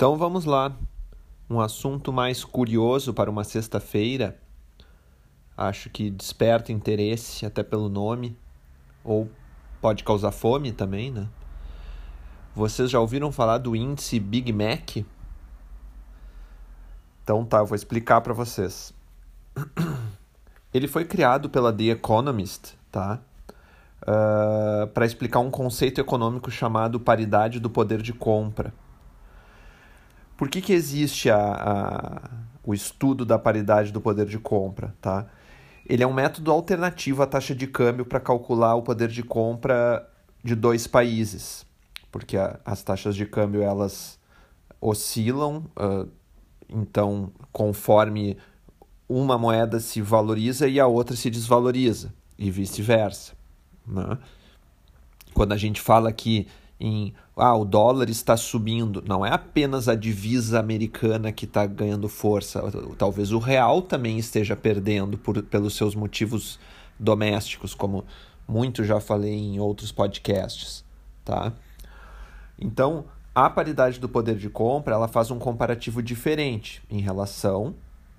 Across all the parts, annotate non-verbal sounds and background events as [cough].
Então vamos lá. Um assunto mais curioso para uma sexta-feira. Acho que desperta interesse até pelo nome, ou pode causar fome também, né? Vocês já ouviram falar do índice Big Mac? Então tá, eu vou explicar para vocês. [clears throat] Ele foi criado pela The Economist, tá? Uh, para explicar um conceito econômico chamado paridade do poder de compra. Por que, que existe a, a, o estudo da paridade do poder de compra? Tá? Ele é um método alternativo à taxa de câmbio para calcular o poder de compra de dois países, porque a, as taxas de câmbio elas oscilam, uh, então conforme uma moeda se valoriza e a outra se desvaloriza, e vice-versa. Né? Quando a gente fala que em ah, o dólar está subindo, não é apenas a divisa americana que está ganhando força, talvez o real também esteja perdendo por, pelos seus motivos domésticos, como muito já falei em outros podcasts, tá? Então, a paridade do poder de compra, ela faz um comparativo diferente em relação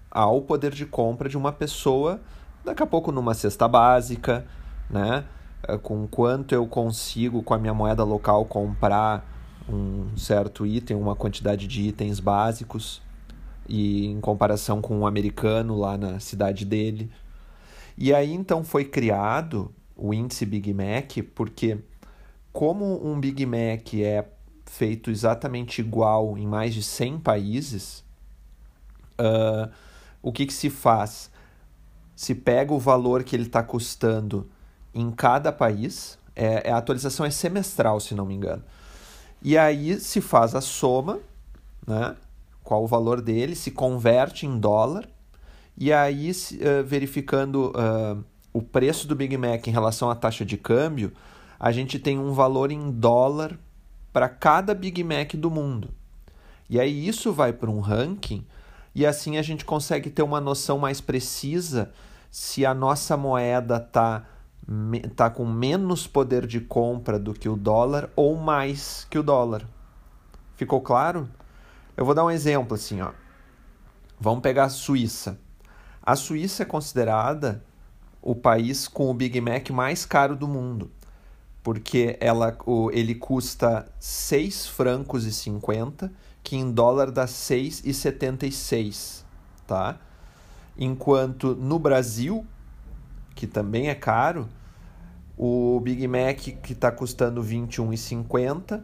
ao poder de compra de uma pessoa, daqui a pouco numa cesta básica, né? Eh, com quanto eu consigo com a minha moeda local comprar um certo item, uma quantidade de itens básicos e em comparação com um americano lá na cidade dele. E aí então foi criado o índice Big Mac, porque como um Big Mac é feito exatamente igual em mais de 100 países, uh, o que, que se faz? Se pega o valor que ele está custando em cada país. É, é, a atualização é semestral, se não me engano. E aí se faz a soma, né? qual o valor dele, se converte em dólar, e aí uh, verificando uh, o preço do Big Mac em relação à taxa de câmbio, a gente tem um valor em dólar para cada Big Mac do mundo. E aí isso vai para um ranking, e assim a gente consegue ter uma noção mais precisa se a nossa moeda está está com menos poder de compra do que o dólar ou mais que o dólar. Ficou claro? Eu vou dar um exemplo assim, ó. Vamos pegar a Suíça. A Suíça é considerada o país com o Big Mac mais caro do mundo, porque ela, o, ele custa 6 francos e 50, que em dólar dá 6,76, tá? Enquanto no Brasil, que também é caro, o Big Mac que está custando R$ 21,50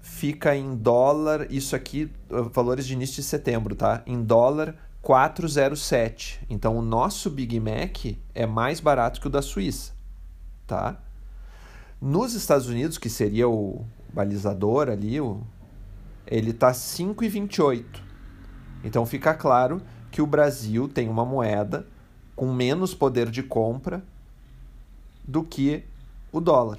fica em dólar, isso aqui, valores de início de setembro, tá? Em dólar 407. Então o nosso Big Mac é mais barato que o da Suíça, tá? Nos Estados Unidos, que seria o balizador ali, o, ele tá 5,28. Então fica claro que o Brasil tem uma moeda com menos poder de compra do que o dólar.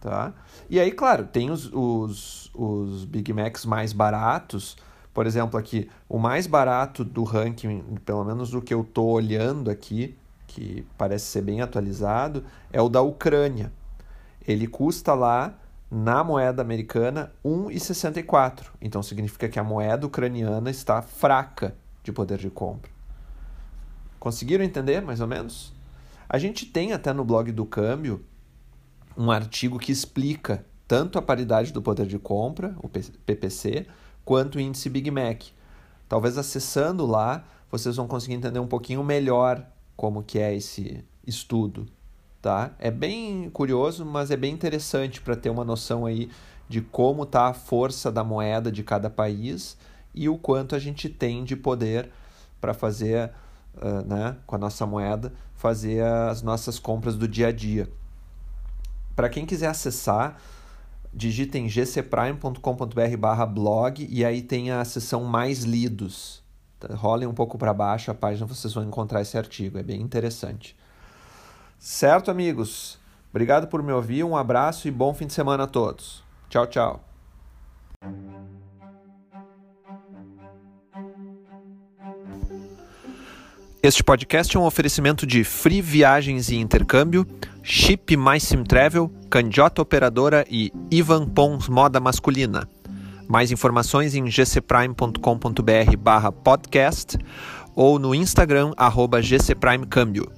Tá? E aí, claro, tem os, os, os Big Macs mais baratos. Por exemplo, aqui, o mais barato do ranking, pelo menos do que eu estou olhando aqui, que parece ser bem atualizado, é o da Ucrânia. Ele custa lá, na moeda americana, 1,64. Então significa que a moeda ucraniana está fraca de poder de compra. Conseguiram entender, mais ou menos? A gente tem até no blog do Câmbio um artigo que explica tanto a paridade do poder de compra, o PPC, quanto o índice Big Mac. Talvez acessando lá vocês vão conseguir entender um pouquinho melhor como que é esse estudo, tá? É bem curioso, mas é bem interessante para ter uma noção aí de como está a força da moeda de cada país e o quanto a gente tem de poder para fazer uh, né, com a nossa moeda, fazer as nossas compras do dia a dia. Para quem quiser acessar, digitem gcprime.com.br blog e aí tem a seção mais lidos. Tá, rolem um pouco para baixo a página, vocês vão encontrar esse artigo, é bem interessante. Certo, amigos? Obrigado por me ouvir, um abraço e bom fim de semana a todos. Tchau, tchau. Este podcast é um oferecimento de Free Viagens e Intercâmbio, Chip Mais Sim Travel, Candiota Operadora e Ivan Pons Moda Masculina. Mais informações em gcprime.com.br barra podcast ou no Instagram arroba gcprimecâmbio.